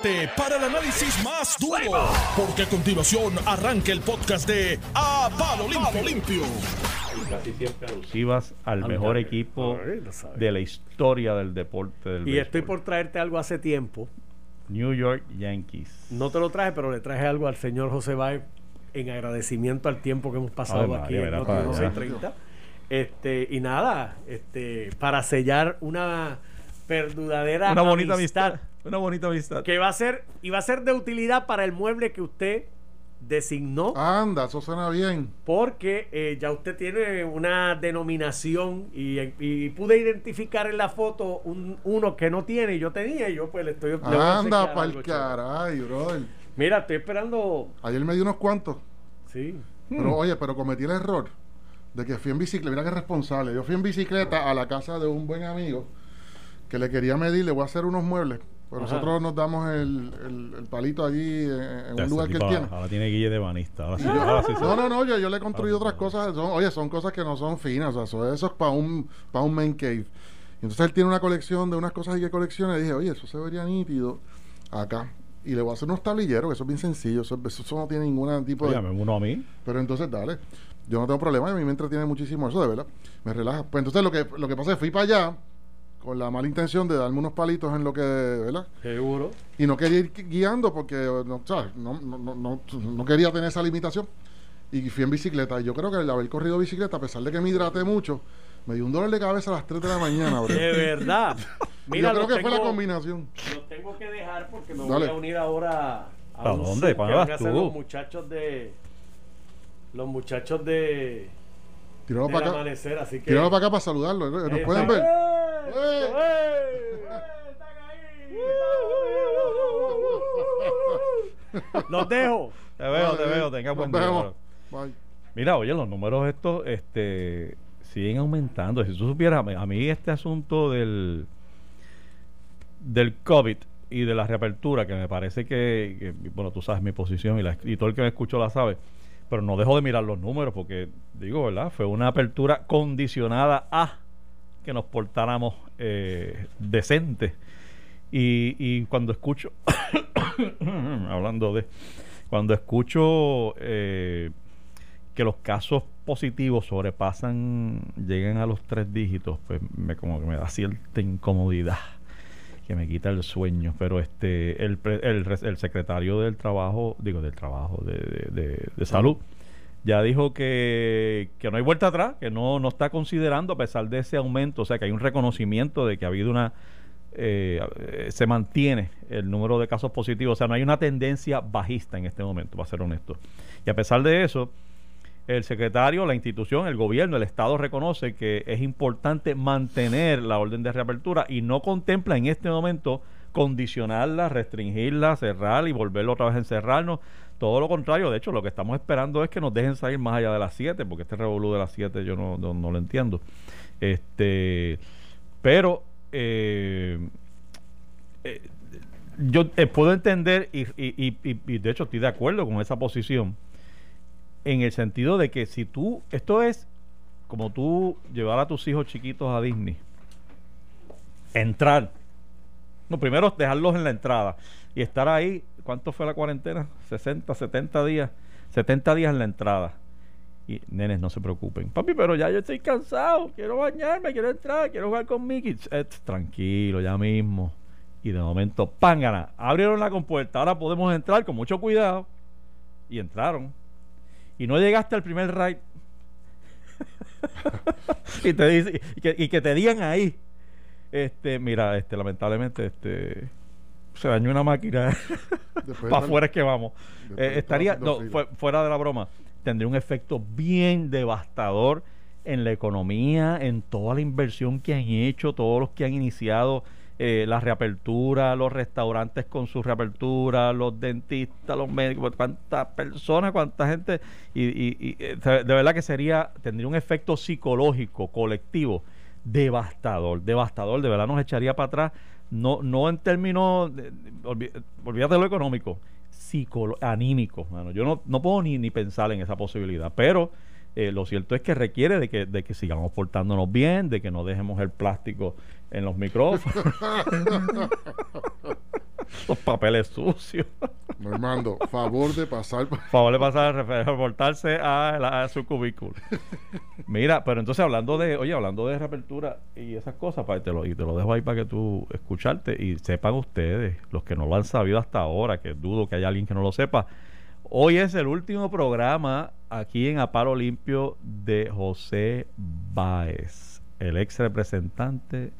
prepárate para el análisis más duro, porque a continuación arranca el podcast de A Palo Limpio. Casi siempre alusivas al mejor equipo de la historia del deporte del Y estoy por traerte algo hace tiempo. New York Yankees. No te lo traje, pero le traje algo al señor José Báez en agradecimiento al tiempo que hemos pasado aquí en verá Noti para allá. 1230. Este, y nada, este, para sellar una perdudadera Una bonita amistad. Una bonita amistad. que va a ser y va a ser de utilidad para el mueble que usted designó Anda, eso suena bien. porque eh, ya usted tiene una denominación y, y pude identificar en la foto un- uno que no tiene y yo tenía y yo pues le estoy le Anda, algo, chaval. caray, brother. Mira, estoy esperando. Ayer me di unos cuantos. Sí. Pero oye, pero cometí el error de que fui en bicicleta. Mira qué responsable. Yo fui en bicicleta a la casa de un buen amigo que le quería medir, le voy a hacer unos muebles. Pero Ajá. nosotros nos damos el, el- el palito allí en, un lugar que él tipo tiene. ahora, tiene guille de banista. Ahora sí, ahora sí, sí. No, no, no, yo, yo le he construido otras cosas. son- oye, son cosas que no son finas. O sea, eso, eso es para un, para un main cave. Y entonces él tiene una colección de unas cosas ahí que colecciona. Y dije, oye, eso se vería nítido acá. Y le voy a hacer unos tablilleros, que eso es bien sencillo. Eso, eso no tiene ningún tipo de. Dígame uno a mí. Pero entonces, dale. Yo no tengo problema. A mí me entretiene muchísimo eso, de verdad. Me relaja. Pues entonces lo que, lo que pasa es que fui para allá con la mala intención de darme unos palitos en lo que, ¿verdad? Seguro. Y no quería ir gui- guiando porque no, ¿sabes? No, no, no, quería tener esa limitación. Y fui en bicicleta. Y yo creo que el haber corrido bicicleta, a pesar de que me hidraté mucho, me dio un dolor de cabeza a las 3 de la mañana, bro. De verdad. Mira, yo creo que fue la combinación. Los tengo que dejar porque me Dale. voy a unir ahora a ¿Para un dónde? ¿Para a vas tú? los muchachos de los muchachos de Tíralo para acá. amanecer, así que Tíralo para acá para saludarlo. ¿Nos Ahí pueden ver? ¡Eh! ¡Eh! ¡Eh! ¡Están ahí! Los dejo. Te veo, te veo. Tenga buen día. Bye. Mira, oye, los números estos este, siguen aumentando. Si tú supieras, a mí- a mí este asunto del, del COVID y de la reapertura, que me parece que, que, bueno, tú sabes mi posición y, la, y todo el que me escuchó la sabe, pero no dejo de mirar los números porque, digo, ¿verdad? Fue una apertura condicionada a que nos portáramos eh, decentes. Y, y cuando escucho, hablando de, cuando escucho eh, que los casos positivos sobrepasan, llegan a los tres dígitos, pues me como que me da cierta incomodidad que me quita el sueño. Pero este el, el, el secretario del trabajo, digo del trabajo, de, de- salud, ya dijo que, que no hay vuelta atrás, que no, no está considerando a pesar de ese aumento, o sea que hay un reconocimiento de que ha habido una eh, se mantiene el número de casos positivos, o sea, no hay una tendencia bajista en este momento, para ser honesto. Y a pesar de eso, el secretario, la institución, el gobierno, el Estado reconoce que es importante mantener la orden de reapertura y no contempla en este momento condicionarla, restringirla, cerrar y volverlo otra vez a encerrarnos. Todo lo contrario, de hecho, lo que estamos esperando es que nos dejen salir más allá de las 7, porque este revolú de las 7 yo no, no, lo entiendo. Este, pero eh, eh, yo eh, puedo entender y- y de hecho estoy de acuerdo con esa posición en el sentido de que si tú, esto es como tú llevar a tus hijos chiquitos a Disney, entrar, no, primero dejarlos en la entrada y estar ahí, ¿cuánto fue la cuarentena? 60, 70 días, 70 días en la entrada. Y nenes, no se preocupen. Papi, pero ya yo estoy cansado, quiero bañarme, quiero entrar, quiero jugar con Mickey. Eh, tranquilo, ya mismo. Y de momento, pángana, abrieron la compuerta, ahora podemos entrar con mucho cuidado. Y entraron. Y no llegaste al primer ride. y te dice, y que, y que te digan ahí. Este, mira, este, lamentablemente, este se dañó una máquina. Para afuera es que vamos. Eh, estaría, estar no, fuera de la broma, tendría un efecto bien devastador en la economía, en toda la inversión que han hecho, todos los que han iniciado eh, la reapertura, los restaurantes con su reapertura, los dentistas, los médicos, cuántas personas, cuánta gente, y, y- y, eh, de verdad que sería, tendría un efecto psicológico, colectivo, devastador, devastador, de verdad nos echaría para atrás, no, no en términos, olvi- olvídate lo económico, psicolo- anímico, mano. yo no, no puedo ni, ni pensar en esa posibilidad, pero eh, lo cierto es que requiere de que, de que sigamos portándonos bien, de que no dejemos el plástico en los micrófonos. Los papeles sucios. Normando, favor de pasar. favor de pasar, reportarse a, a, su cubículo. Mira, pero entonces hablando de, oye, hablando de reapertura y esas cosas, para, te lo, y te lo dejo ahí para que tú escucharte y sepan ustedes, los que no lo han sabido hasta ahora, que dudo que haya alguien que no lo sepa. Hoy es el último programa aquí en Aparo Limpio de José Báez, el ex representante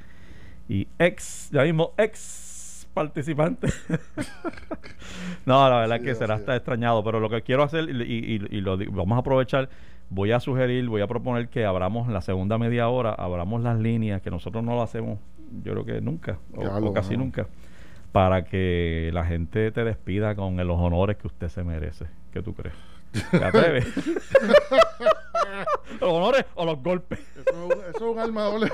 y ex, ya mismo ex participante. no, la verdad que será hasta extrañado, pero lo que quiero hacer y, lo vamos a aprovechar, voy a sugerir, voy a proponer que abramos la segunda media hora, abramos las líneas, que nosotros no lo hacemos, yo creo que nunca, o, casi nunca, para que la gente te despida con los honores que usted se merece. ¿Qué tú crees? ¿Te atreves? ¿Los honores o los golpes? Eso, es un alma doble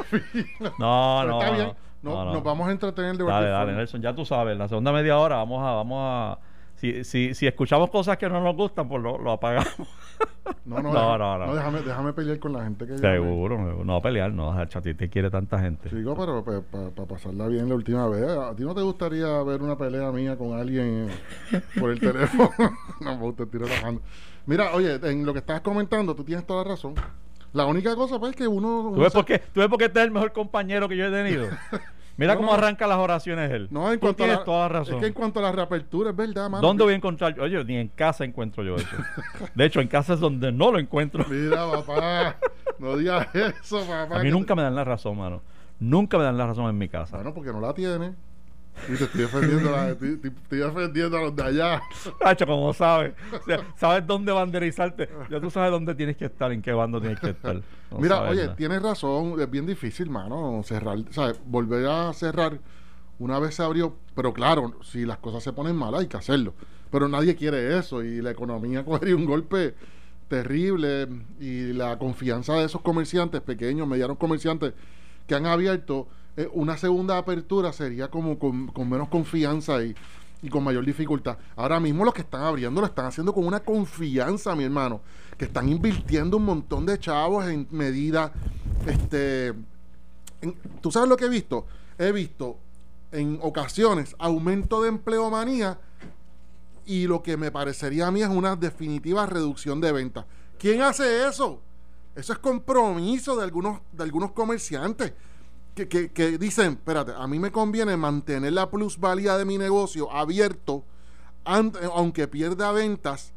No, no, está bien. No, nos vamos a entretener de Dale, dale, Nelson, ya tú sabes, la segunda media hora vamos a, vamos a si, si, si escuchamos cosas que no nos gustan, pues lo, lo apagamos. No, no, no, no, no, déjame, déjame pelear con la gente que Seguro, no, no pelear, no, a ti te quiere tanta gente. Chico, pero para pasarla bien la última vez, ¿a ti no te gustaría ver una pelea mía con alguien por el teléfono? no, pues usted tira la mano. Mira, oye, en lo que estabas comentando, tú tienes toda la razón. La única cosa, pues, es que uno... ¿Tú ves, por qué, ¿Tú ves por qué este es el mejor compañero que yo he tenido? Mira cómo arranca las oraciones él. No, en cuanto a la, toda razón. Es que en cuanto a la reapertura, es verdad, mano. ¿Dónde voy a encontrar? Oye, ni en casa encuentro yo eso. de hecho, en casa es donde no lo encuentro. Mira, papá. No digas eso, papá. A mí nunca me dan la razón, mano. Nunca me dan la razón en mi casa. Bueno, porque no la tiene. Y te estoy defendiendo, a, te, estoy defendiendo a los de allá. Hacho, como sabes. sabes dónde banderizarte. Ya tú sabes dónde tienes que estar, en qué bando tienes que estar. Mira, oye, tienes razón. Es bien difícil, mano, cerrar. ¿sabes? Volver a cerrar una vez se abrió. Pero claro, si las cosas se ponen mal, hay que hacerlo. Pero nadie quiere eso. Y la economía cogería un golpe terrible. Y la confianza de esos comerciantes, pequeños, medianos comerciantes, que han abierto eh, una segunda apertura sería como con, menos confianza y, con mayor dificultad. Ahora mismo los que están abriendo lo están haciendo con una confianza, mi hermano, que están invirtiendo un montón de chavos en medidas, este, ¿tú sabes lo que he visto? He visto en ocasiones aumento de empleomanía y lo que me parecería a mí es una definitiva reducción de ventas. ¿Quién hace eso? Eso es compromiso de algunos, de algunos comerciantes que, dicen, espérate, a mí me conviene mantener la plusvalía de mi negocio abierto, aunque pierda ventas,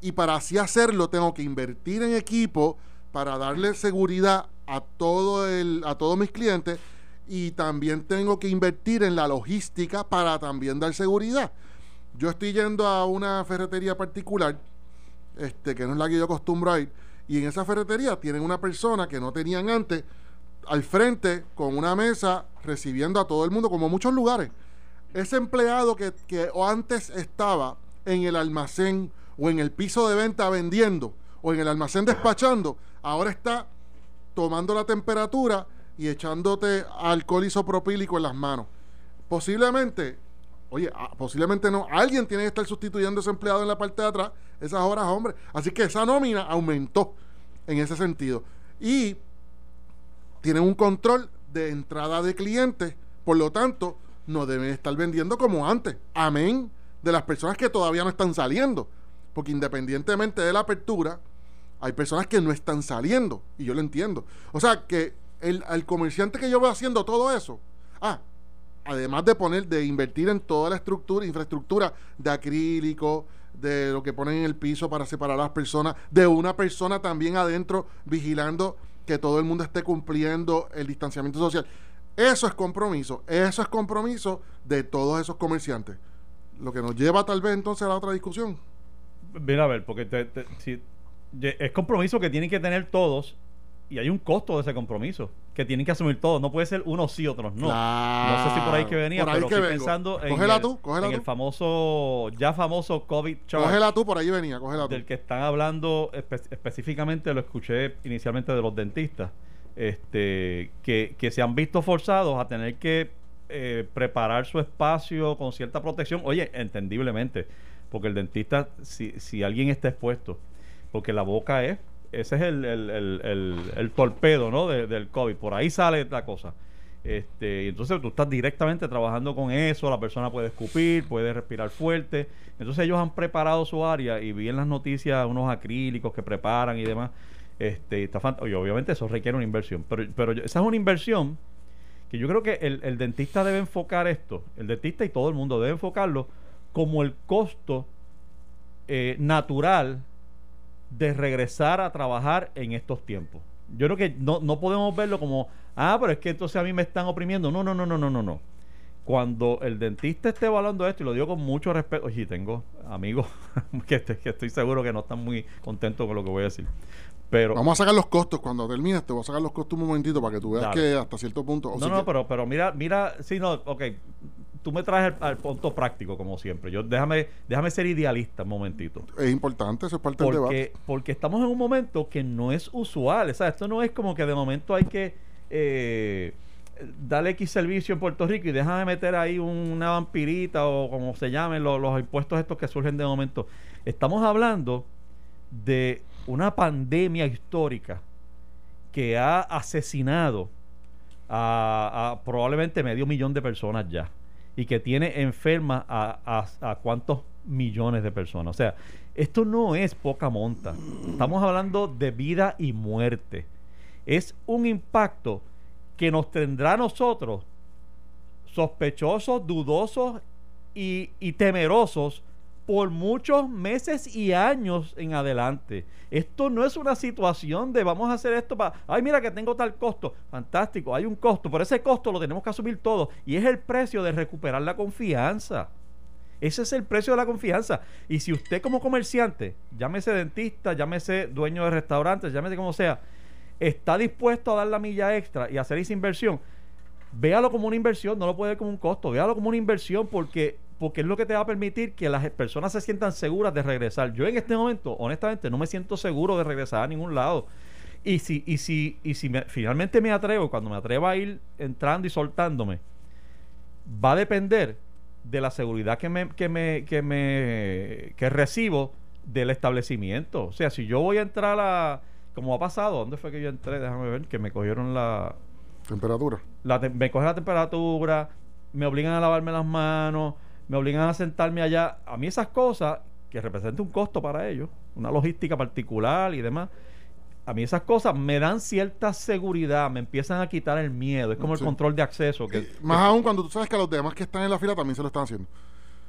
y para así hacerlo tengo que invertir en equipo para darle seguridad a, todo el, a todos mis clientes y también tengo que invertir en la logística para también dar seguridad. Yo estoy yendo a una ferretería particular, este, que no es la que yo acostumbro a ir, y en esa ferretería tienen una persona que no tenían antes, al frente con una mesa recibiendo a todo el mundo, como muchos lugares. Ese empleado que, que antes estaba en el almacén o en el piso de venta vendiendo o en el almacén despachando, ahora está tomando la temperatura y echándote alcohol isopropílico en las manos. Posiblemente, oye, ah, posiblemente no, alguien tiene que estar sustituyendo a ese empleado en la parte de atrás, esas horas, hombre. Así que esa nómina aumentó en ese sentido. Y tienen un control de entrada de clientes, por lo tanto, no deben estar vendiendo como antes. Amén de las personas que todavía no están saliendo. Porque independientemente de la apertura, hay personas que no están saliendo. Y yo lo entiendo. O sea, que el, comerciante que yo veo haciendo todo eso, ah, además de poner, de invertir en toda la estructura, infraestructura de acrílico, de lo que ponen en el piso para separar a las personas, de una persona también adentro vigilando que todo el mundo esté cumpliendo el distanciamiento social. Eso es compromiso, eso es compromiso de todos esos comerciantes. Lo que nos lleva tal vez entonces a la otra discusión. Mira, a ver, porque si, es compromiso que tienen que tener todos y hay un costo de ese compromiso que tienen que asumir todos. No puede ser unos sí, otros no. No sé si por ahí que venía, pero estoy pensando en, el, tú, en el famoso, ya famoso COVID chart. Cógela tú, por ahí venía, cógela tú. Del que están hablando específicamente, lo escuché inicialmente de los dentistas, este que, que se han visto forzados a tener que eh, preparar su espacio con cierta protección. Oye, entendiblemente, porque el dentista, si, si alguien está expuesto, porque la boca es ese es el, el, el, el torpedo ¿no? del COVID. Por ahí sale la cosa. Este, entonces tú estás directamente trabajando con eso, la persona puede escupir, puede respirar fuerte. Entonces ellos han preparado su área y vi en las noticias unos acrílicos que preparan y demás. Este, está y obviamente eso requiere una inversión, pero, pero esa es una inversión que yo creo que el, el dentista debe enfocar esto, el dentista y todo el mundo debe enfocarlo como el costo eh, natural de regresar a trabajar en estos tiempos. Yo creo que no, no podemos verlo como, ah, pero es que entonces a mí me están oprimiendo. No, no, no, no, no, no, no. Cuando el dentista esté evaluando esto, y lo digo con mucho respeto, y tengo amigos que, que estoy seguro que no están muy contentos con lo que voy a decir. Pero, Vamos a sacar los costos. Cuando termines, te voy a sacar los costos un momentito para que tú veas Dale. que hasta cierto punto. o no, no, que- pero, pero mira, mira, sí, no, ok, tú me traes al, al punto práctico, como siempre. Yo déjame, déjame ser idealista un momentito. Es importante, eso es parte del debate. porque estamos en un momento que no es usual. O sea, esto no es como que de momento hay que eh, darle X servicio en Puerto Rico y déjame meter ahí una vampirita o como se llamen los, los impuestos estos que surgen de momento. Estamos hablando de una pandemia histórica que ha asesinado a, probablemente medio millón de personas ya y que tiene enfermas a, a, a cuántos millones de personas. O sea, esto no es poca monta. Estamos hablando de vida y muerte. Es un impacto que nos tendrá a nosotros sospechosos, dudosos y, y temerosos por muchos meses y años en adelante. Esto no es una situación de vamos a hacer esto para, ay mira que tengo tal costo, fantástico, hay un costo, pero ese costo lo tenemos que asumir todo y es el precio de recuperar la confianza. Ese es el precio de la confianza. Y si usted como comerciante, llámese dentista, llámese dueño de restaurantes, llámese como sea, está dispuesto a dar la milla extra y hacer esa inversión, véalo como una inversión, no lo puede ver como un costo, véalo como una inversión porque, porque es lo que te va a permitir que las personas se sientan seguras de regresar. Yo en este momento, honestamente, no me siento seguro de regresar a ningún lado. Y si, y si, y si me- finalmente me atrevo, cuando me atreva a ir entrando y soltándome, va a depender de la seguridad que me, que me, que me que recibo del establecimiento. O sea, si yo voy a entrar a como ha pasado, ¿dónde fue que yo entré? Déjame ver, que me cogieron la, Temperatura. la te- me cogen la temperatura, me obligan a lavarme las manos, me obligan a sentarme allá. A mí esas cosas, que representan un costo para ellos, una logística particular y demás, a mí esas cosas me dan cierta seguridad, me empiezan a quitar el miedo. Es como Sí. el control de acceso. Que, Y más aún cuando tú sabes que a los demás que están en la fila también se lo están haciendo.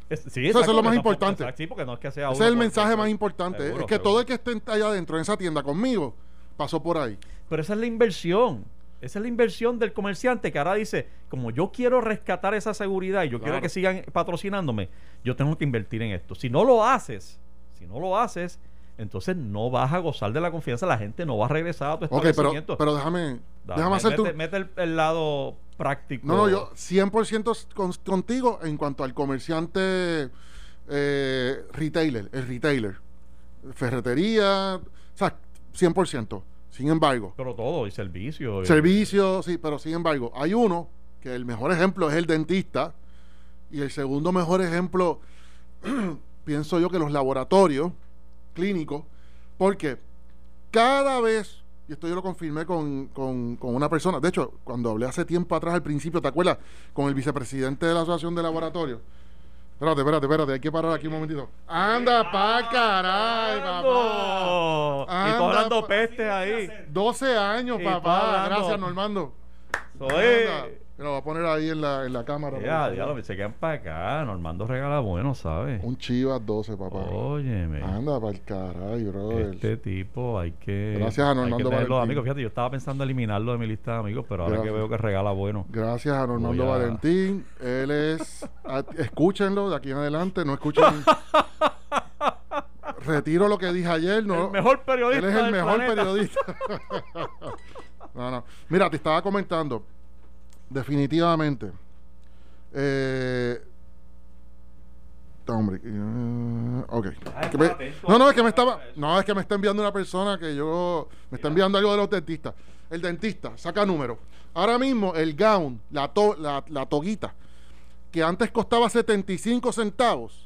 es, sí, Eso es lo más importante. exacto, Sí, porque no es que sea Ese es el mensaje más importante. Seguro, es que seguro. todo el que esté allá adentro en esa tienda conmigo pasó por ahí. Pero esa es la inversión. Esa es la inversión del comerciante que ahora dice, como yo quiero rescatar esa seguridad y yo quiero que sigan patrocinándome, yo tengo que invertir en esto. Si no lo haces, si no lo haces, entonces no vas a gozar de la confianza, la gente no va a regresar a tu Ok, pero, pero déjame, déjame hacer tu... mete, mete el, el lado práctico. No, no, yo 100% con- contigo en cuanto al comerciante eh, retailer, el retailer. Ferretería, o sea, 100%. Sin embargo, Pero todo, y servicio. y- servicio, sí, pero sin embargo, hay uno que el mejor ejemplo es el dentista y el segundo mejor ejemplo, pienso yo que los laboratorios clínicos, porque cada vez, y esto yo lo confirmé con, con- con una persona, de hecho, cuando hablé hace tiempo atrás al principio, ¿te acuerdas? Con el vicepresidente de la Asociación de Laboratorios. Espérate, espérate, espérate, hay que parar aquí un momentito. Anda pa' caray, papá. Y tú hablando peste ahí. 12 años, papá. Gracias, Normando. Soy. Anda. Me lo voy a poner ahí en la, en la cámara. Ya, favor. diablo, se quedan para acá. Normando regala bueno, ¿sabes? Un Chivas 12, papá. Óyeme. Anda para el caray, brother. Este tipo hay que. Gracias a Normando Valentín. amigos. Fíjate, yo estaba pensando eliminarlo de mi lista de amigos, pero ahora Gracias. que veo que regala bueno. Gracias a Normando a- Valentín. Él es. a- escúchenlo de aquí en adelante. No escuchen. Retiro lo que dije ayer. No, el mejor periodista. Él es el del mejor planeta. periodista. no, no. Mira, te estaba comentando. Definitivamente. Eh, hombre. eh, ok. Me- atento. no, no, es que me estaba. No, es que me está enviando una persona que yo. Me está enviando algo de los dentistas. El dentista, saca número. Ahora mismo, el gown, la, to- la, la toguita, que antes costaba 75 centavos,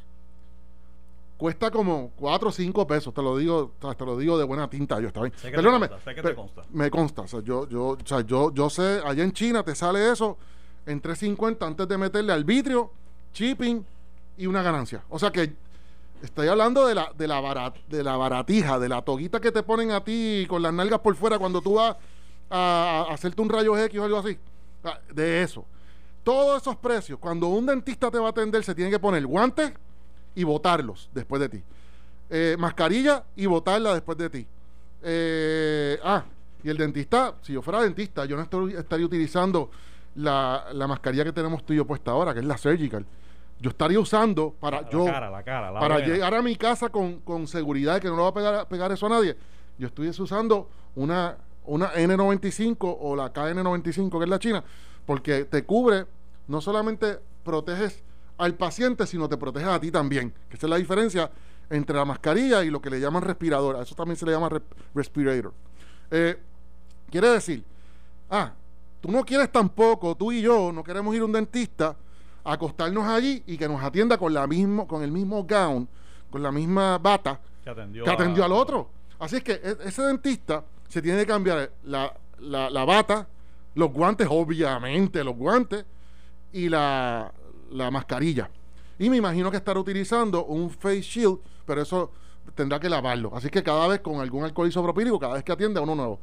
cuesta como 4 o 5 pesos, te lo digo, te lo digo de buena tinta, yo está bien. Sé que te Perdóname, consta, sé que te consta. me consta, o sea, yo, yo, o sea, yo, yo sé, allá en China te sale eso en 3.50 antes de meterle arbitrio, shipping y una ganancia. O sea que estoy hablando de la, de la barat, de la baratija, de la toguita que te ponen a ti con las nalgas por fuera cuando tú vas a, a hacerte un rayo X o algo así. Ah, De eso. Todos esos precios, cuando un dentista te va a atender, se tiene que poner guantes y botarlos después de ti. Eh, mascarilla y botarla después de ti. Eh, ah, y el dentista, si yo fuera dentista, yo no estoy- estaría utilizando la, la mascarilla que tenemos tú y yo puesta ahora, que es la surgical. Yo estaría usando para La yo cara, la cara, la para buena. llegar a mi casa con, con seguridad de que no le va a pegar, pegar eso a nadie, yo estuviese usando una, una N95 o la KN95, que es la china, porque te cubre, no solamente proteges al paciente, sino te proteges a ti también. Que esa es la diferencia entre la mascarilla y lo que le llaman respirador. A eso también se le llama respirator. Eh, quiere decir, ah, tú no quieres tampoco, tú y yo no queremos ir a un dentista a acostarnos allí y que nos atienda con la mismo, con el mismo gown, con la misma bata que atendió, que atendió a- al otro. Así es que e- ese dentista se tiene que cambiar la, la- la bata, los guantes, obviamente, los guantes, y la, la mascarilla. Y me imagino que estará utilizando un face shield, pero eso tendrá que lavarlo. Así que cada vez con algún alcohol isopropílico, cada vez que atiende a uno nuevo.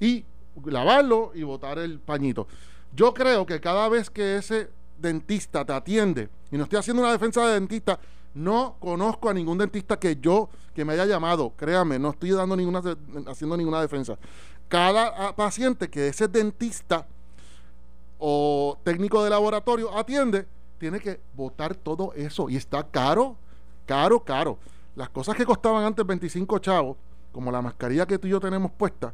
Y lavarlo y botar el pañito. Yo creo que cada vez que ese dentista te atiende, y no estoy haciendo una defensa de dentista, no conozco a ningún dentista que yo, que me haya llamado, créame, no estoy dando ninguna, haciendo ninguna defensa. Cada ah, paciente que ese dentista o técnico de laboratorio atiende, tiene que botar todo eso. Y está caro, caro, caro. Las cosas que costaban antes 25 chavos, como la mascarilla que tú y yo tenemos puesta,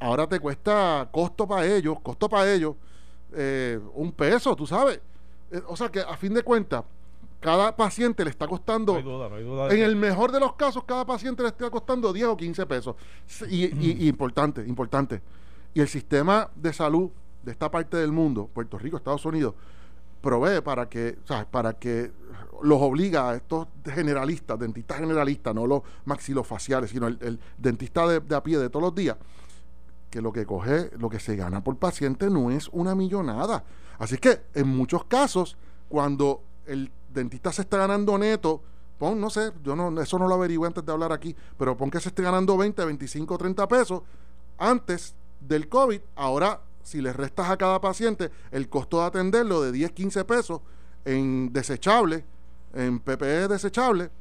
ahora te cuesta costo para ellos, costo para ellos, eh, un peso, tú sabes. Eh, o sea que a fin de cuentas, cada paciente le está costando, No hay duda, no hay duda. en el mejor de los casos, cada paciente le está costando 10 o 15 pesos. Y, y- y importante, importante. Y el sistema de salud de esta parte del mundo, Puerto Rico, Estados Unidos, provee para que, ¿sabes? Para que los obliga a estos generalistas, dentistas generalistas, no los maxilofaciales, sino el, dentista de, a pie de todos los días, que lo que coge, lo que se gana por paciente no es una millonada. Así que en muchos casos, cuando el dentista se está ganando neto, pon, no sé, yo no, eso no lo averigué antes de hablar aquí, pero pon que se esté ganando 20, 25, 30 pesos antes del COVID, ahora si le restas a cada paciente el costo de atenderlo de 10, 15 pesos en desechable, en PPE desechable, pues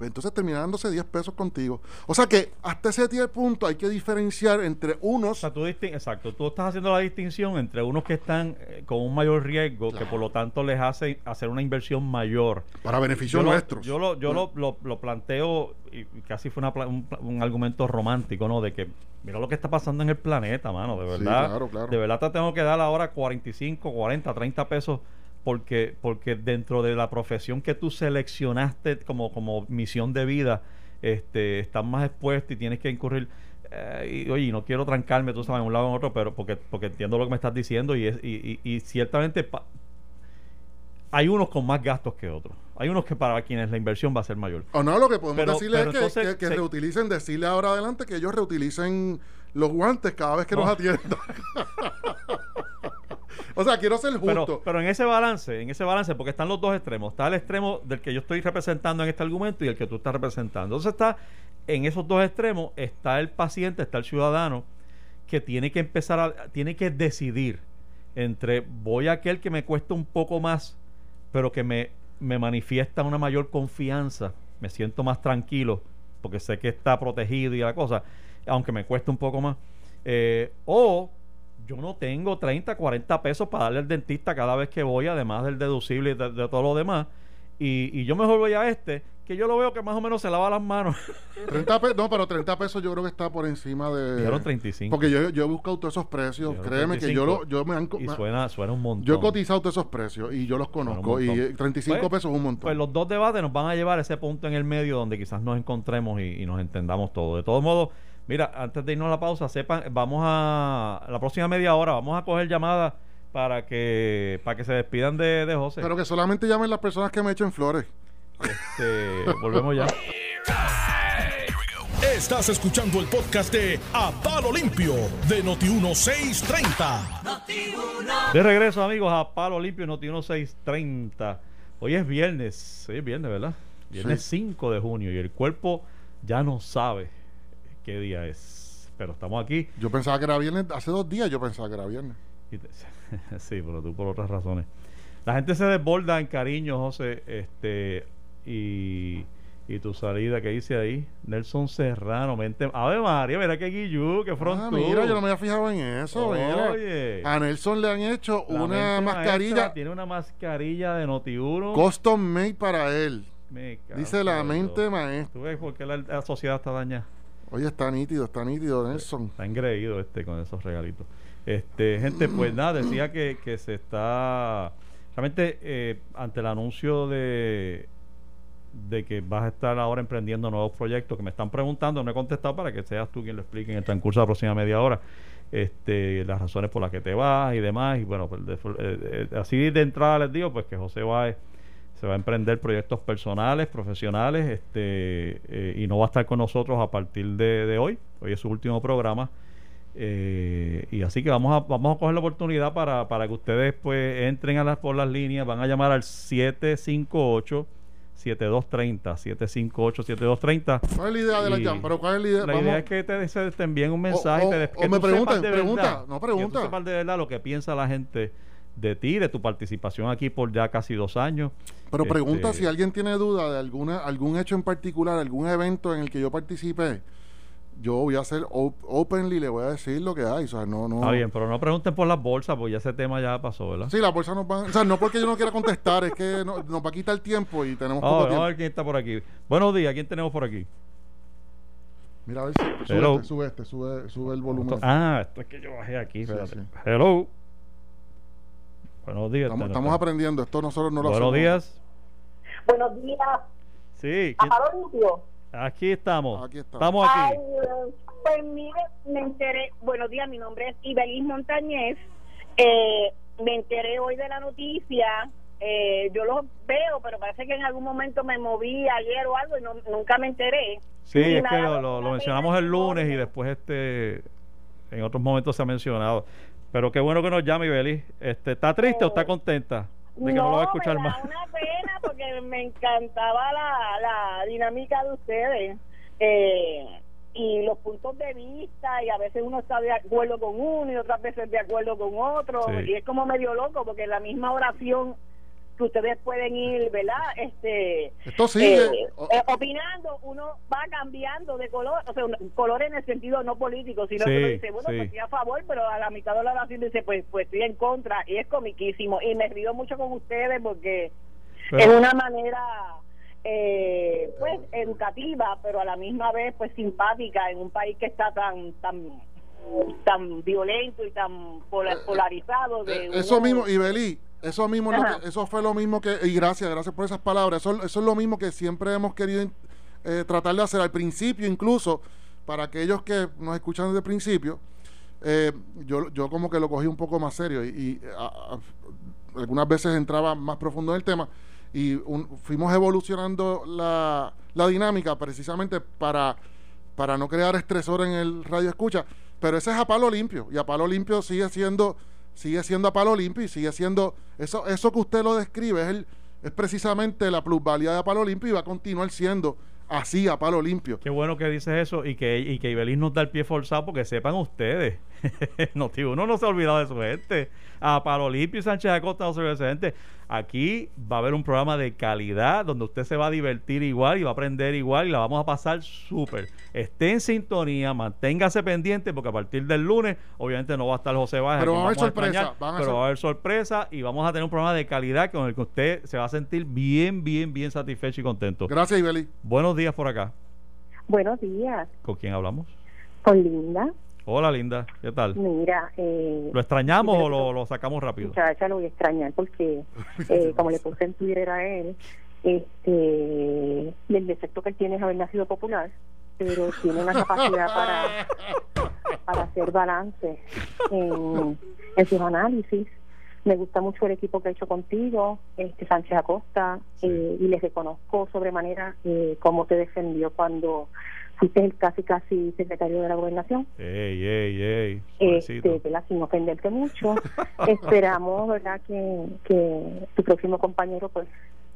entonces termina dándose 10 pesos contigo. O sea que hasta ese punto hay que diferenciar entre O unos sea, tú distin- exacto, tú estás haciendo la distinción entre unos que están eh, con un mayor riesgo, que por lo tanto les hace hacer una inversión mayor. para beneficio Yo lo, nuestros. yo lo, yo lo, lo- lo planteo y casi fue una un, un argumento romántico, ¿no? De que mira lo que está pasando en el planeta, mano, de Sí, verdad. claro, claro. De verdad te tengo que dar ahora 45, 40, 30 pesos porque porque dentro de la profesión que tú seleccionaste como como misión de vida, este estás más expuesto y tienes que incurrir eh, y oye, no quiero trancarme, tú sabes, de un lado en otro, pero porque porque entiendo lo que me estás diciendo y es y, y- y ciertamente hay unos con más gastos que otros. Hay unos que para quienes la inversión va a ser mayor. O no, lo que podemos Pero- decirle pero es que, entonces que- que se- reutilicen, decirle ahora adelante que ellos reutilicen los guantes cada vez que No. nos atiendan. o sea, quiero ser justo. Pero, pero en ese balance, en ese balance, porque están los dos extremos. Está el extremo del que yo estoy representando en este argumento y el que tú estás representando. Entonces está en esos dos extremos, está el paciente, está el ciudadano, que tiene que empezar a, tiene que decidir entre voy a aquel que me cuesta un poco más, pero que me, me manifiesta una mayor confianza, me siento más tranquilo, porque sé que está protegido y la cosa, aunque me cueste un poco más. Eh, o yo no tengo 30, 40 pesos para darle al dentista cada vez que voy, además del deducible y de, de todo lo demás. Y, y yo mejor voy a este, que yo lo veo que más o menos se lava las manos. 30 pesos, no, pero 30 pesos yo creo que está por encima de. Dijeron 35. Porque yo, yo he buscado todos esos precios. Créeme que yo, lo, 35. yo me han. y suena, suena un montón. yo he cotizado todos esos precios y yo los conozco. Y montón. eh, 35 Pues- pesos es un montón. Pues los dos debates nos van a llevar a ese punto en el medio donde quizás nos encontremos y, y nos entendamos todo. De todos modos, mira, antes de irnos a la pausa, sepan, vamos a la próxima media hora, vamos a coger llamadas para que para que se despidan de, de José. Pero que solamente llamen las personas que me echen flores. Este, volvemos ya. Estás escuchando el podcast de A Palo Limpio de Noti1630. De regreso, amigos, a Palo Limpio Noti 1630. Hoy es viernes, hoy es viernes, ¿verdad? Viernes 5 de junio y el cuerpo ya no sabe qué día es. Pero estamos aquí. Yo pensaba que era viernes, hace dos días yo pensaba que era viernes. Sí, pero tú por otras razones. La gente se desborda en cariño, José, este, y, y tu salida que hice ahí, Nelson Serrano, mente, Ave María, mira que guillú, que Ah, frontú. mira, yo no me había fijado en eso. mira. Oye. A Nelson le han hecho La una mascarilla maestra tiene una mascarilla de Noti1. custom made para él. Me Dice la en mente maestra. ¿Tú ves por qué la, la sociedad está dañada? Oye, está nítido, está nítido, Nelson. Está engreído este con esos regalitos. Este, gente, pues nada, decía que, que se está realmente eh, ante el anuncio de de que vas a estar ahora emprendiendo nuevos proyectos que me están preguntando, no he contestado para que seas tú quien lo explique en el transcurso de la próxima media hora, este, las razones por las que te vas y demás, y bueno, pues, eh, eh, así de entrada les digo, pues que José Báez se va a emprender proyectos personales, profesionales, este, eh, y no va a estar con nosotros a partir de, de hoy. Hoy es su último programa. eh, y así que vamos a, vamos a coger la oportunidad para, para que ustedes pues entren a las, por las líneas, van a llamar al 758 7230 758 7230 ¿Cuál es la idea de la Y llama? Pero ¿cuál es la idea? la Vamos- idea es que te, te envíen un mensaje o- te- o que me tú pregunten, pregunta, verdad, no, que pregunta. tú sepas de verdad lo que piensa la gente de ti, de tu participación aquí por ya casi dos años. Pero pregunta Este, si alguien tiene duda de alguna algún hecho en particular, algún evento en el que yo participé. Yo voy a hacer op- openly, le voy a decir lo que hay. O sea, no, no. Está bien, pero no pregunten por las bolsas, porque ya ese tema ya pasó, ¿verdad? Sí, la bolsa nos va. O sea, no porque yo no quiera contestar, es que no- nos va a quitar tiempo y tenemos Ah, poco vamos a ver quién está por aquí. Buenos días, ¿quién tenemos por aquí? Mira, a ver si. Sube este, sube este, sube, sube el volumen. Ah, esto es que yo bajé aquí. Sí, espérate. sí. Hello. Buenos días. Estamos, aprendiendo, esto nosotros no lo Buenos hacemos. días. Buenos días, Sí, ¿quién- Amaro Limpio. aquí estamos. Aquí estamos. Estamos aquí. Ay, pues mire, me enteré, buenos días, mi nombre es Ibelis Montañez. Eh, me enteré hoy de la noticia. Eh, yo los veo, pero parece que en algún momento me moví ayer o algo y no, nunca me enteré. Sí, Y es que lo, lo- lo mencionamos el lunes y después este en otros momentos se ha mencionado. Pero qué bueno que nos llame, Ibeli. Este, ¿Está triste o está contenta de que no, lo va a escuchar me más? da una pena porque me encantaba la, la dinámica de ustedes eh, y los puntos de vista y a veces uno está de acuerdo con uno y otras veces de acuerdo con otro Sí. y es como medio loco porque la misma oración que ustedes pueden ir, ¿verdad? Este, Esto sigue. eh, eh, opinando, uno va cambiando de color, o sea, un- color en el sentido no político, sino Sí, que uno dice, bueno, sí. pues estoy a favor, pero a la mitad de la oración dice, pues, pues estoy en contra, y es comiquísimo, y me río mucho con ustedes porque Pero- es una manera, eh, pues, educativa, pero a la misma vez, pues, simpática en un país que está tan, tan, tan violento y tan pola- polarizado. De eso mismo, Ibeli, eso mismo, es lo Ajá. que- eso fue lo mismo que, y gracias, gracias por esas palabras, eso, eso es lo mismo que siempre hemos querido eh, tratar de hacer al principio, incluso para aquellos que nos escuchan desde el principio, eh, yo, yo como que lo cogí un poco más serio y, y, a- a- algunas veces entraba más profundo en el tema y un- fuimos evolucionando la, la dinámica precisamente para, para no crear estresor en el radio escucha, pero ese es a palo limpio y a palo limpio sigue siendo sigue siendo a palo limpio y sigue siendo eso eso que usted lo describe es el es precisamente la plusvalía de a palo limpio y va a continuar siendo así a palo limpio. Qué bueno que dices eso y que, y que Ibeliz nos da el pie forzado porque sepan ustedes. no, tío, uno no se ha olvidado de su gente. A Palo Limpio y Sánchez Acosta no se olvida de su gente. Aquí va a haber un programa de calidad donde usted se va a divertir igual y va a aprender igual y la vamos a pasar súper. Esté en sintonía, manténgase pendiente porque a partir del lunes obviamente no va a estar José Báez. Pero va a haber sorpresa, extrañar, van a pero ser- va a haber sorpresa y vamos a tener un programa de calidad con el que usted se va a sentir bien, bien, bien satisfecho y contento. Gracias, Ibeli. Buenos días por acá. Buenos días, ¿Con quién hablamos? con Linda. Hola, Linda. ¿Qué tal? Mira, eh, ¿Lo extrañamos o lo, lo sacamos rápido? muchacha lo voy a extrañar porque, eh, como le puse en Twitter a él, este, el defecto que él tiene es haber nacido popular, pero tiene una capacidad para, para hacer balance en, en sus análisis, Me gusta mucho el equipo que he hecho contigo, este Sánchez Acosta, eh, y les reconozco sobremanera eh, cómo te defendió cuando fuiste el casi casi secretario de la gobernación. Ey, ey, ey. Este, sin ofenderte mucho. Esperamos, ¿verdad? Que, que tu próximo compañero, pues,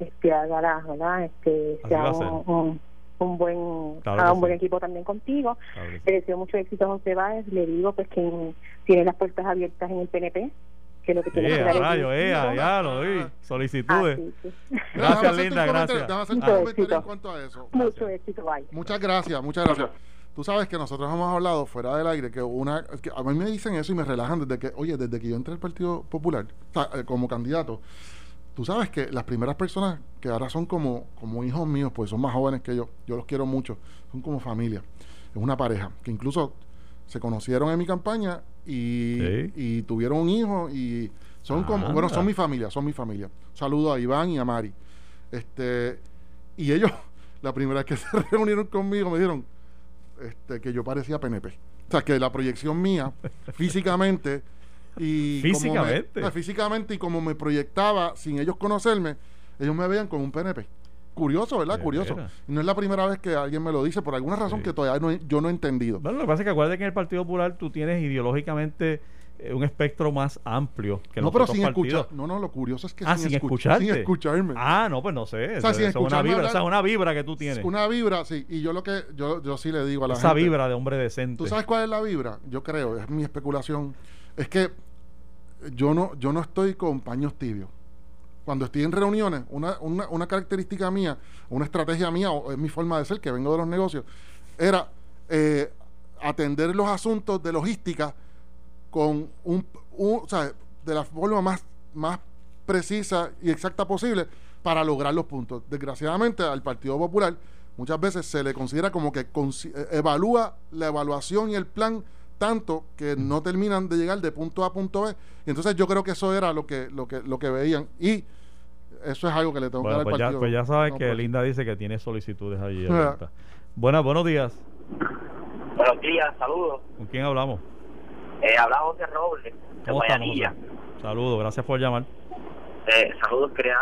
este, haga la, ¿verdad? Este, sea un, un, buen, un buen equipo también contigo. Le deseo mucho éxito a José Báez. Le digo, pues, que tiene las puertas abiertas en el PNP que lo que tiene que rayo, eh, ya lo vi. Solicitudes. Gracias, Linda, gracias. en cuanto a eso. Mucho éxito, bye. Muchas gracias, muchas gracias. Tú sabes que nosotros hemos hablado fuera del aire que una que a mí me dicen eso y me relajan desde que, oye, desde que yo entré al Partido Popular eh, como candidato. Tú sabes que las primeras personas que ahora son como, como hijos míos, pues son más jóvenes que yo, yo los quiero mucho, son como familia, es una pareja, que incluso se conocieron en mi campaña y, tuvieron un hijo y son como, bueno, son mi familia, son mi familia. saludo a Iván y a Mari. Este, y ellos, la primera vez que se reunieron conmigo, me dijeron este, que yo parecía PNP. O sea, que la proyección mía, físicamente, y físicamente. físicamente y como me proyectaba sin ellos conocerme, ellos me veían como un PNP curioso, ¿verdad? curioso. no es la primera vez que alguien me lo dice por alguna razón que todavía no, yo no he entendido. Bueno, lo que pasa es que acuérdate que en el Partido Popular tú tienes ideológicamente eh, un espectro más amplio que no pero sin escuchar no no lo curioso es que ah, sin, escucharte. sin escucharme. Ah no pues no sé o sea, es una vibra o una vibra que tú tienes. Una vibra sí. Y yo lo que yo, yo sí le digo a la esa vibra de hombre decente. Tú sabes cuál es la vibra yo creo es mi especulación. Es que yo no yo no estoy con paños tibios cuando estoy en reuniones, una, una, una característica mía, una estrategia mía, o es mi forma de ser, que vengo de los negocios, era eh, atender los asuntos de logística con un, o sea, de la forma más, más precisa y exacta posible para lograr los puntos. Desgraciadamente al Partido Popular muchas veces se le considera como que eh, evalúa la evaluación y el plan tanto que no terminan de llegar de punto A a punto B. Y entonces yo creo que eso era lo que, lo que, lo que veían. Y eso es algo que le tengo que dar al pues partido. Ya, pues ya saben que Linda dice que tiene solicitudes allí. Buenas, buenos días. Buenos días, saludos. ¿Con quién hablamos? Eh, habla José Robles, de Guayanilla. Saludos, gracias por llamar. Eh, saludos, quería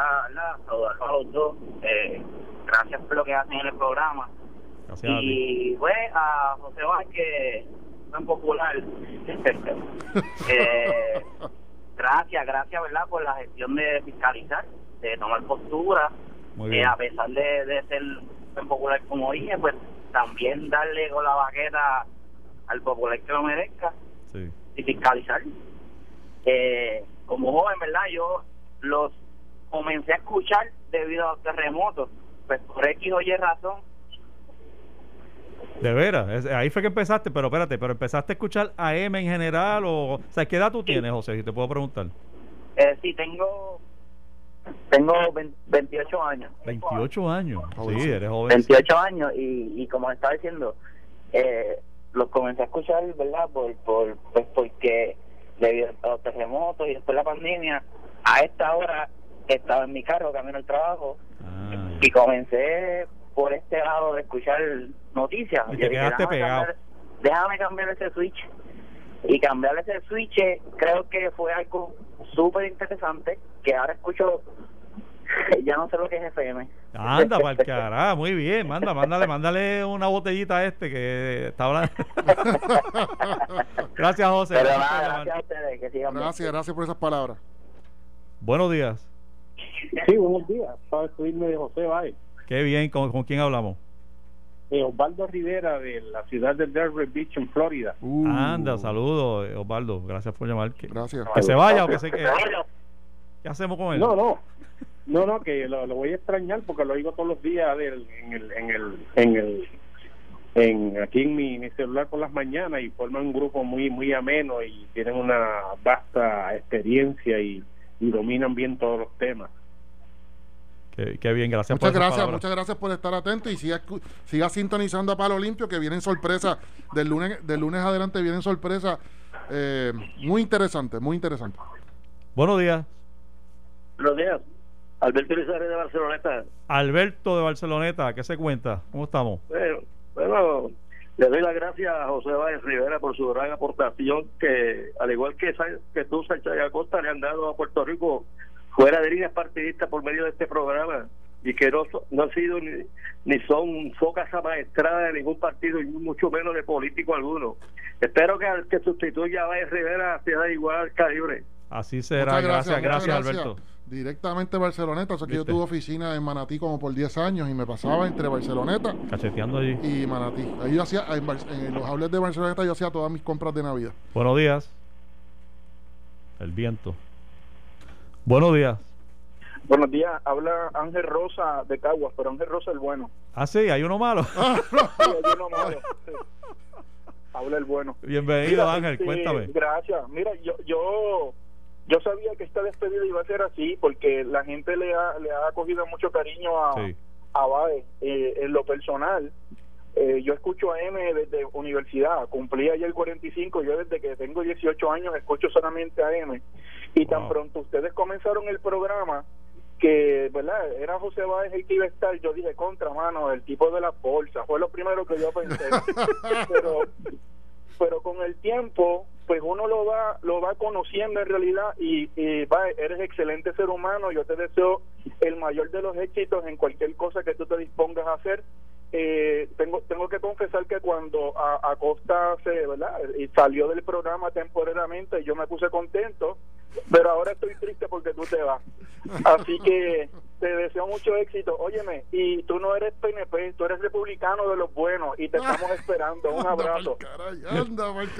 saludar a los dos. Eh, gracias por lo que hacen en el programa. Gracias y a pues a José Vázquez, que popular. eh, gracias, gracias, ¿verdad? Por la gestión de fiscalizar de tomar postura, eh, a pesar de, ser tan popular como dije, pues también darle con la baqueta al popular que lo merezca y fiscalizar. Eh, como joven, ¿verdad? Yo los comencé a escuchar debido a los terremotos, pues por X o Y razón. De veras, ahí fue que empezaste, pero espérate, pero empezaste a escuchar a M en general o, o sea, ¿qué edad tú tienes, José? Si te puedo preguntar. Eh, sí, tengo tengo 28 años. 28 años, sí, eres joven. 28 años y, y como estaba diciendo, eh, los comencé a escuchar, ¿verdad? Por, por, pues porque debido a los terremotos y después la pandemia, a esta hora estaba en mi carro camino al trabajo ah, y comencé por este lado de escuchar noticias. Y te quedaste pegado. déjame cambiar ese switch. Y cambiar ese switch creo que fue algo súper interesante que ahora escucho ya no sé lo que es FM. Anda, para el carajo, muy bien. Manda, mándale, mándale una botellita a este que está hablando. gracias, José. gracias, a ustedes. Que sigan gracias, gracias por esas palabras. Buenos días. Sí, buenos días. Sabes, de José Báez. Qué bien, ¿con, con quién hablamos? Eh, Osvaldo Rivera de la ciudad de Delray Beach en Florida. Uh. Anda, saludos, Osvaldo. Gracias por llamar. Que, Gracias. Que se vaya o que se quede. ¿Qué hacemos con él? No, no. No, no, que lo, voy a extrañar porque lo oigo todos los días en el, en el, en el, en aquí en mi, celular por las mañanas y forman un grupo muy, muy ameno y tienen una vasta experiencia y dominan bien todos los temas. Qué, bien, gracias muchas gracias, muchas gracias por estar atento y siga, siga sintonizando a Palo Limpio que vienen sorpresas del lunes, del lunes adelante vienen sorpresas eh, muy interesantes, muy interesantes. Buenos días. Buenos días. Alberto Elizabeth de Barceloneta. Alberto de Barceloneta, ¿qué se cuenta? ¿Cómo estamos? Bueno, bueno Le doy las gracias a José Báez Rivera por su gran aportación que, al igual que, que tú, Sánchez Acosta, le han dado a Puerto Rico fuera de líneas partidistas por medio de este programa y que no, no han sido ni, ni son focas amaestradas de ningún partido y mucho menos de político alguno. Espero que al que sustituya a Báez Rivera sea de igual calibre. Así será. gracias, gracias, Alberto directamente Barceloneta. O sea que yo tuve oficina en Manatí como por 10 años y me pasaba entre Barceloneta Cacheteando allí. y Manatí. Ahí yo hacía, en, los outlets de Barceloneta yo hacía todas mis compras de Navidad. Buenos días. El viento. Buenos días. Buenos días, habla Ángel Rosa de Caguas, pero Ángel Rosa el bueno. Ah, sí, hay uno malo. hay uno malo. Habla el bueno. Bienvenido, Ángel, este, cuéntame. Gracias. Mira, yo, yo yo sabía que esta despedida iba a ser así porque la gente le ha, le ha cogido mucho cariño a, a Bae. Eh, en lo personal, eh, yo escucho a M desde universidad, cumplí ayer 45, yo desde que tengo 18 años escucho solamente a M. Y tan pronto ustedes comenzaron el programa, que, ¿verdad? Era José Báez el que iba a estar, yo dije, contra mano, el tipo de la bolsa, fue lo primero que yo pensé. pero, pero con el tiempo pues uno lo va lo va conociendo en realidad y, va, eres excelente ser humano yo te deseo el mayor de los éxitos en cualquier cosa que tú te dispongas a hacer eh, tengo tengo que confesar que cuando Acosta se verdad y salió del programa temporalmente yo me puse contento pero ahora estoy triste porque tú te vas así que te deseo mucho éxito. Óyeme, y tú no eres PNP, tú eres republicano de los buenos y te estamos esperando. Un abrazo.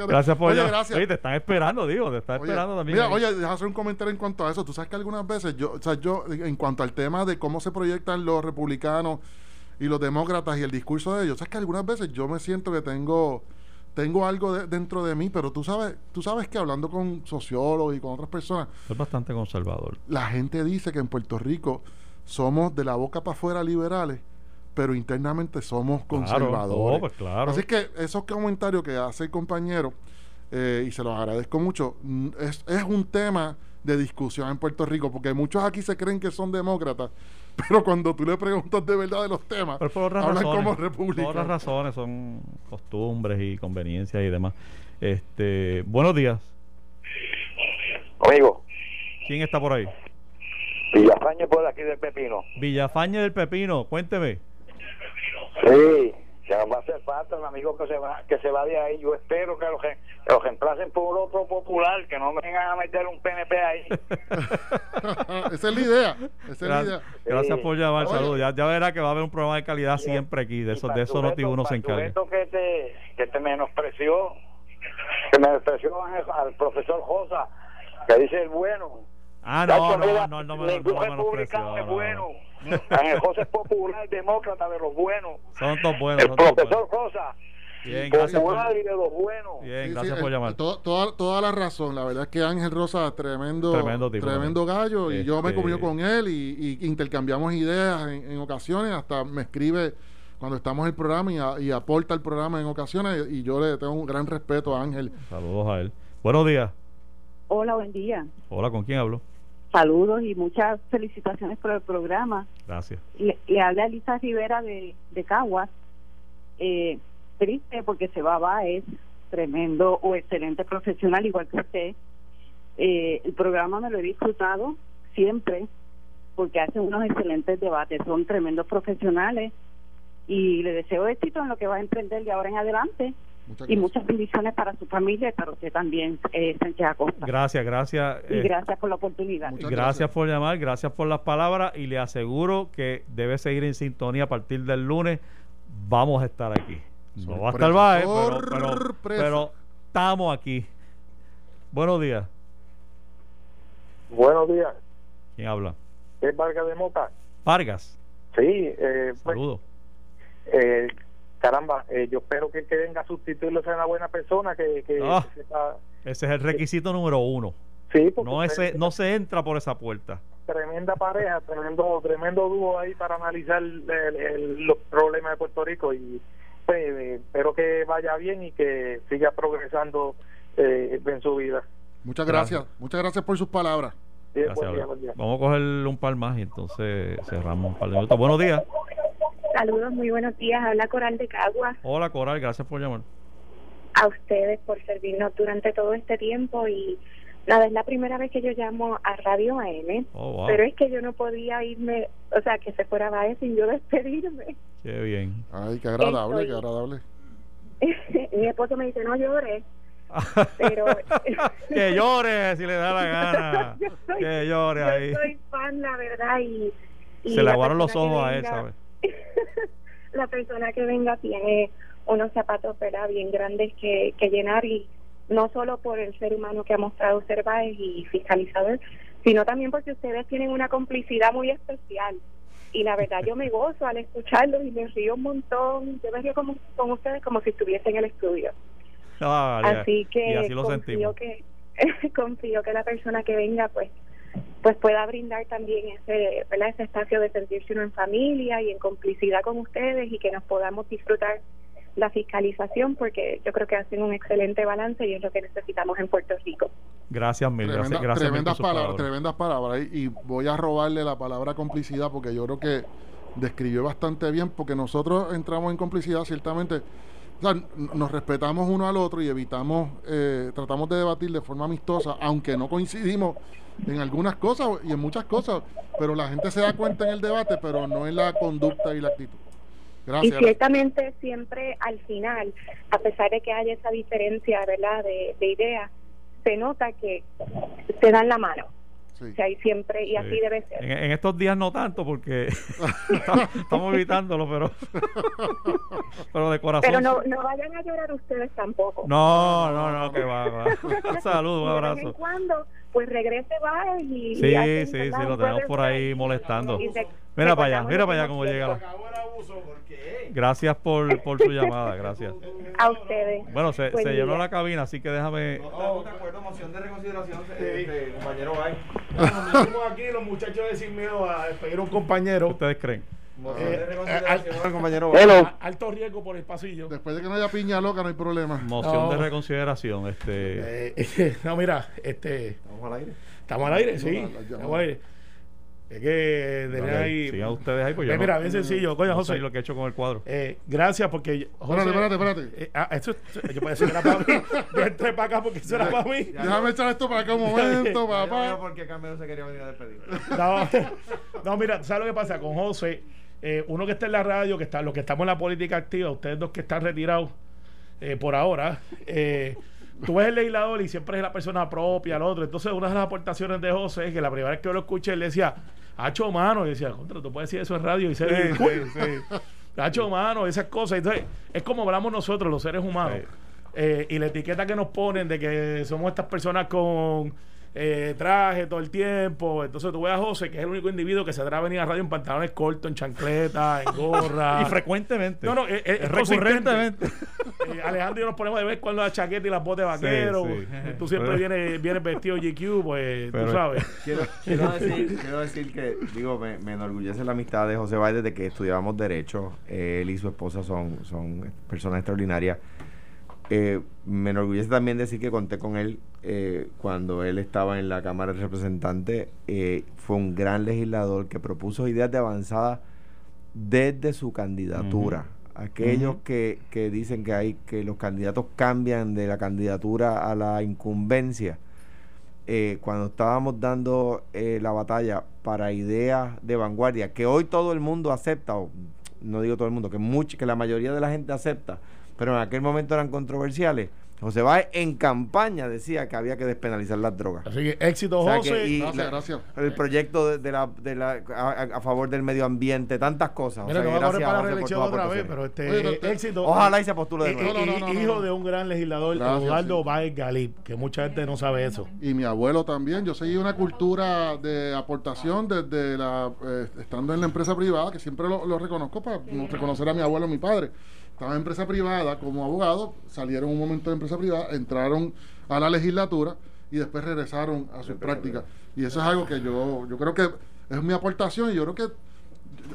gracias por oye, gracias. Oye, te están esperando, digo, te están esperando también. Mira, oye, déjame hacer un comentario en cuanto a eso. Tú sabes que algunas veces, yo, o sea, yo, en cuanto al tema de cómo se proyectan los republicanos y los demócratas y el discurso de ellos, sabes que algunas veces yo me siento que tengo tengo algo dentro de mí, pero tú sabes, tú sabes que hablando con sociólogos y con otras personas, es bastante conservador. La gente dice que en Puerto Rico somos de la boca para afuera liberales, pero internamente somos conservadores. Pues claro. Así que esos comentarios que hace el compañero, eh, y se los agradezco mucho, es, es un tema de discusión en Puerto Rico, porque muchos aquí se creen que son demócratas, pero cuando tú le preguntas de verdad de los temas, hablan como republicanos. Por otras razones, son costumbres y conveniencias y demás. Este, buenos días. Amigo. ¿Quién está por ahí? Villafañe por aquí del Pepino. Villafañe del Pepino, cuénteme. Sí, que nos va a hacer falta un amigo que se va que se va de ahí. Yo espero que los, los reemplacen por otro popular, que no vengan a meter un PNP ahí. esa es la idea. Esa es la idea. Gracias por llamar, saludos. Ya, ya verá que va a haber un programa de calidad siempre aquí. De eso, de eso no uno se encarga. que te, que te menospreció, que menospreció al profesor Josa, que dice el bueno Ah, no, no, no, no, me Ningún republicano es bueno. Ángel José es popular, demócrata de los buenos. Son todos buenos. El profesor Rosa. Bien, gracias por, y de los buenos. Bien, gracias por llamar. toda, toda la razón. La verdad es que Ángel Rosa, tremendo, tremendo, tipo, tremendo gallo. Y yo me comunico con él y, intercambiamos ideas en, ocasiones. Hasta me escribe cuando estamos en el programa y, y aporta el programa en ocasiones. Y yo le tengo un gran respeto a Ángel. Saludos a él. Buenos días. Hola, buen día. Hola, ¿con quién hablo? Saludos y muchas felicitaciones por el programa. Gracias. Le, habla Elisa Rivera de, de Caguas. Eh, triste porque se va, va, es tremendo o excelente profesional, igual que usted. Eh, el programa me lo he disfrutado siempre porque hace unos excelentes debates, son tremendos profesionales y le deseo éxito en lo que va a emprender de ahora en adelante y muchas bendiciones para su familia y para usted también, eh, Sánchez Acosta. Gracias, gracias. Y eh, gracias por la oportunidad. Gracias, por llamar, gracias por las palabras y le aseguro que debe seguir en sintonía a partir del lunes. Vamos a estar aquí. No va a estar bae, pero, pero, estamos aquí. Buenos días. Buenos días. ¿Quién habla? Es Vargas de Mota. Vargas. Sí, eh, pues, Saludos. eh, caramba, eh, yo espero que el que venga a sustituirlo sea una buena persona que, ah, ese es el requisito número uno. Sí, no ese no se entra por esa puerta. tremenda pareja tremendo tremendo dúo ahí para analizar los problemas de Puerto Rico y pues, eh, espero que vaya bien y que siga progresando eh, en su vida. Muchas gracias. muchas gracias por sus palabras. Vamos a coger un par más y entonces cerramos un par de minutos. Buenos días. Saludos, muy buenos días. Habla Coral de Cagua. Hola Coral, gracias por llamar. A ustedes por servirnos durante todo este tiempo y nada, es la primera vez que yo llamo a Radio AM, oh, pero es que yo no podía irme, o sea, que se fuera a sin yo despedirme. Qué bien. Ay, qué agradable, qué agradable. Mi esposo me dice, no llores. pero que llore si le da la gana que llore ahí yo soy fan la verdad y, se le aguaron los ojos a él sabes la persona que venga tiene unos zapatos ¿verdad? bien grandes que, que llenar y no solo por el ser humano que ha mostrado Cerváez y fiscalizador, sino también porque ustedes tienen una complicidad muy especial. Y la verdad yo me gozo al escucharlos y me río un montón. Yo me río como, con ustedes como si estuviese en el estudio. Ah, así que así confío que confío que la persona que venga pues pues pueda brindar también ese, ¿verdad? ese espacio de sentirse uno en familia y en complicidad con ustedes y que nos podamos disfrutar la fiscalización porque yo creo que hacen un excelente balance y es lo que necesitamos en Puerto Rico. Gracias, mil gracias, tremendas, palabras, tremendas palabras. Y, voy a robarle la palabra complicidad porque yo creo que describió bastante bien porque nosotros entramos en complicidad ciertamente. Nos respetamos uno al otro y evitamos, eh, tratamos de debatir de forma amistosa, aunque no coincidimos en algunas cosas y en muchas cosas, pero la gente se da cuenta en el debate, pero no en la conducta y la actitud. Y ciertamente siempre al final, a pesar de que haya esa diferencia ¿verdad? De, de ideas, se nota que se dan la mano. Sí. siempre, y así debe ser. En, estos días no tanto, porque estamos evitándolo, pero, pero de corazón. Pero no, no vayan a llorar ustedes tampoco. No, no, no, que va, va. Un saludo, un abrazo. De vez en cuando, pues regrese, va y. Sí, sí, sí, lo tenemos por ahí molestando. mira para allá, mira para allá cómo llega. La... Gracias por, por su llamada, gracias. A ustedes. Bueno, se, se llenó la cabina, así que déjame. No, estamos de acuerdo, moción de reconsideración, este, compañero Bay. Bueno, nos metimos aquí los muchachos de Sin Miedo a despedir a un compañero. ¿Ustedes creen? Moción de eh, compañero Alto riesgo por el pasillo. Después de que no haya piña loca, no hay problema. Moción de reconsideración, este. Eh, no, mira, este. Estamos al aire. Estamos al aire, sí. Estamos al aire. Es que tener ahí. Sigan ustedes ahí, pues yo. Eh, mira, bien sencillo. Coño, José. lo que he hecho con el cuadro. Eh, gracias, porque. José, espérate, espérate, espérate. Eh, ah, esto, yo puedo decir que era para mí. Yo entré para acá porque eso era para mí. Déjame echar esto para acá un momento, papá. No, porque Carmelo se quería venir a despedir. No, no, mira, ¿sabes lo que pasa? Con José, eh, uno que está en la radio, que está, los que estamos en la política activa, ustedes dos que están retirados eh, por ahora, eh tú ves el legislador y siempre es la persona propia, el otro. Entonces, una de las aportaciones de José es que la primera vez que yo lo escuché, él decía, hacho mano, y decía, contra, tú puedes decir eso en radio y ser. Sí, sí, sí. hacho mano, esas cosas. Entonces, es como hablamos nosotros, los seres humanos. Y la etiqueta que nos ponen de que somos estas personas con eh, traje todo el tiempo. Entonces tú ves a José, que es el único individuo que se atreve a venir a radio en pantalones cortos, en chancleta, en gorra. y frecuentemente. No, no, es, recurrentemente. Eh, Alejandro y yo nos ponemos de vez cuando la chaqueta y las botas de vaquero. Tú siempre vienes, vienes vestido GQ, pues tú sabes. Quiero, quiero, decir, quiero decir que, digo, me, me, enorgullece la amistad de José Valle desde que estudiábamos Derecho. él y su esposa son, son personas extraordinarias. Eh, me enorgullece también decir que conté con él eh, cuando él estaba en la Cámara de Representantes. Eh, fue un gran legislador que propuso ideas de avanzada desde su candidatura. Aquellos que, que, dicen que hay que los candidatos cambian de la candidatura a la incumbencia. cuando estábamos dando la batalla para ideas de vanguardia, que hoy todo el mundo acepta, o no digo todo el mundo, que, mucho, que la mayoría de la gente acepta, pero en aquel momento eran controversiales. José Báez en campaña decía que había que despenalizar las drogas. Así que éxito, José. gracias, gracias. El proyecto de, la, de la a, favor del medio ambiente, tantas cosas. Mira, no va a correr para la reelección otra vez, pero este éxito. Ojalá y se postule de nuevo. hijo de un gran legislador, Eduardo Báez Galip, que mucha gente no sabe eso. Y mi abuelo también. Yo seguí una cultura de aportación desde la eh, estando en la empresa privada, que siempre lo, lo reconozco para reconocer a mi abuelo y mi padre estaba en empresa privada como abogado, salieron un momento de empresa privada, entraron a la legislatura y después regresaron a sus prácticas. Y eso es algo que yo, yo creo que es mi aportación y yo creo que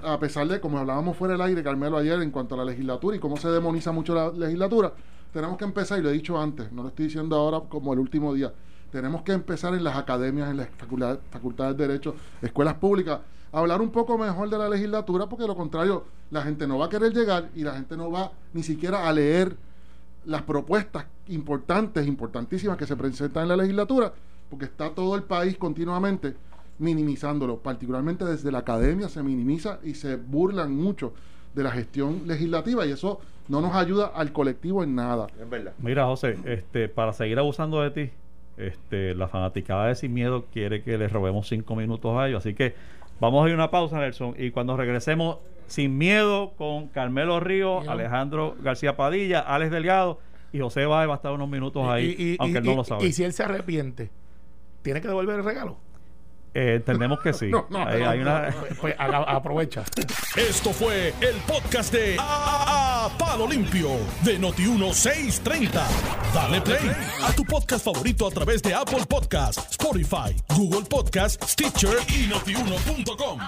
a pesar de, como hablábamos fuera del aire, Carmelo, ayer, en cuanto a la legislatura y cómo se demoniza mucho la legislatura, tenemos que empezar, y lo he dicho antes, no lo estoy diciendo ahora como el último día, tenemos que empezar en las academias, en las facultades, facultades de Derecho, escuelas públicas, hablar un poco mejor de la legislatura, porque de lo contrario, la gente no va a querer llegar y la gente no va ni siquiera a leer las propuestas importantes, importantísimas que se presentan en la legislatura, porque está todo el país continuamente minimizándolo, particularmente desde la academia se minimiza y se burlan mucho de la gestión legislativa y eso no nos ayuda al colectivo en nada. Es verdad. Mira, José, este, para seguir abusando de ti, este, la fanaticada de Sin Miedo quiere que le robemos cinco minutos a ellos, así que vamos a ir a una pausa, Nelson, y cuando regresemos Sin Miedo con Carmelo Río, Alejandro García Padilla, Alex Delgado y José Báez va a estar unos minutos ahí, aunque no lo sabe. Y si él se arrepiente, ¿tiene que devolver el regalo? Eh, entendemos que sí. hay, una... pues, aprovecha. Esto fue el podcast de a, Palo Limpio de Noti1630. Dale play a tu podcast favorito a través de Apple Podcasts, Spotify, Google Podcasts, Stitcher y notiuno.com.